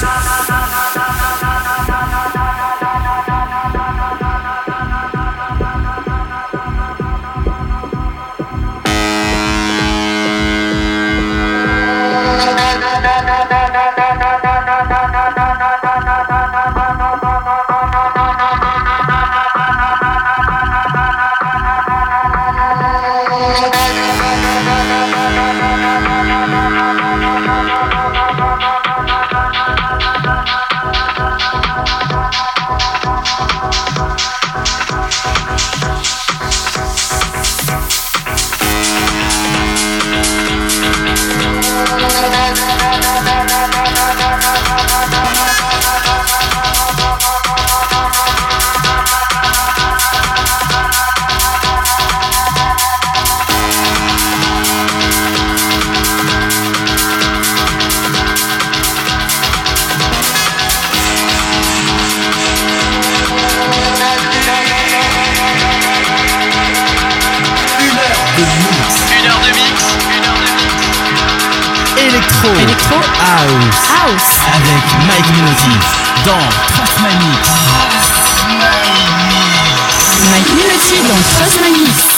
さあ House, avec Mike Minotti dans Trust Mike Minotti dans Trust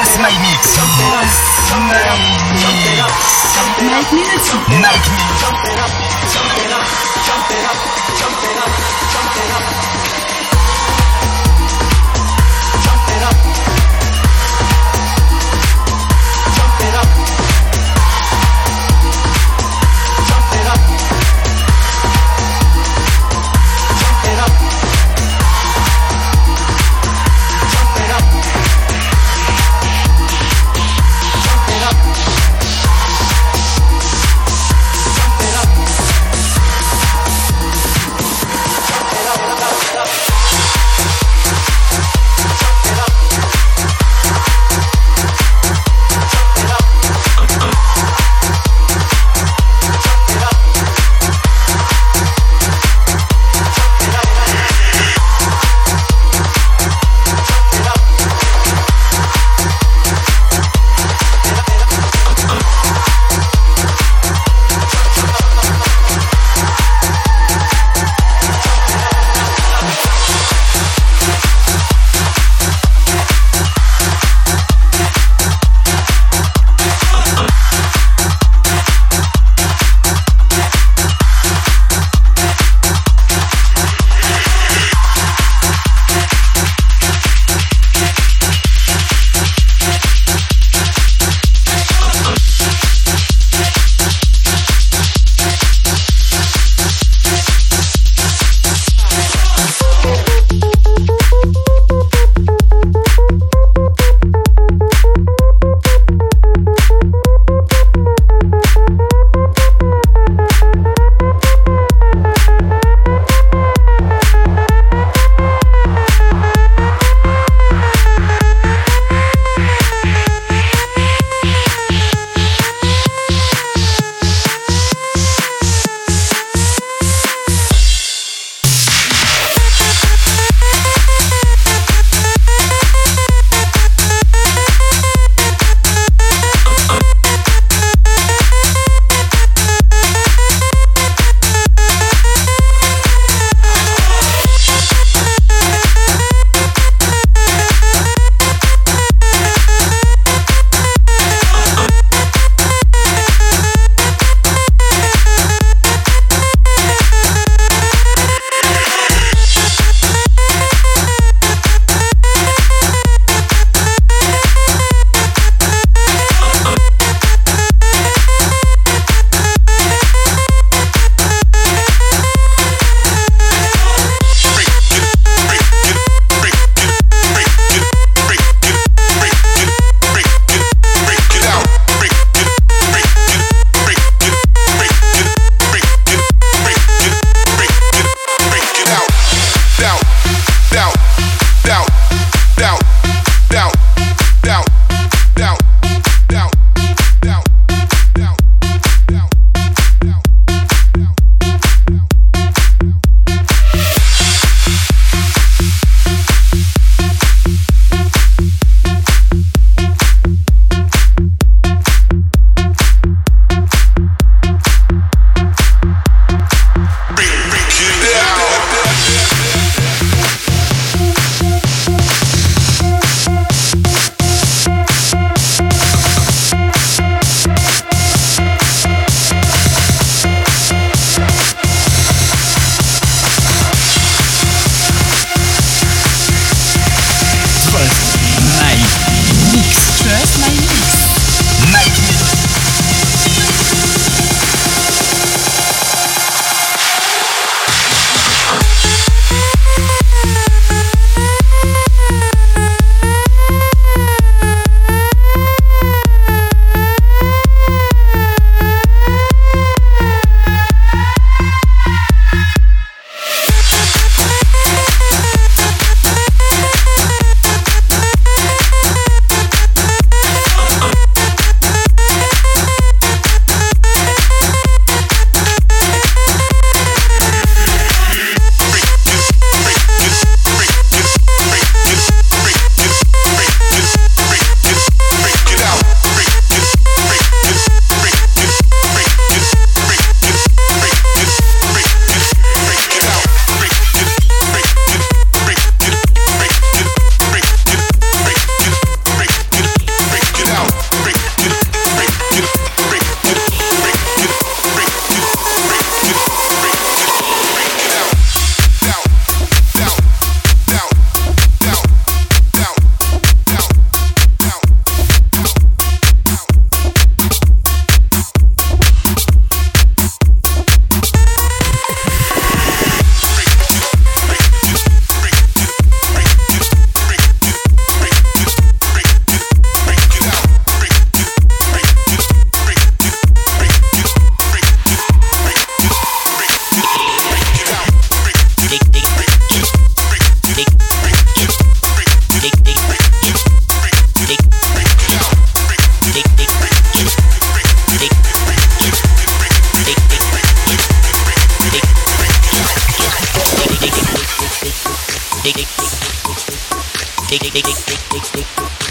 What's my mix? Jump it up, jump it up, jump it up. Jump it up, jump it up, jump it up, jump it up, jump it up.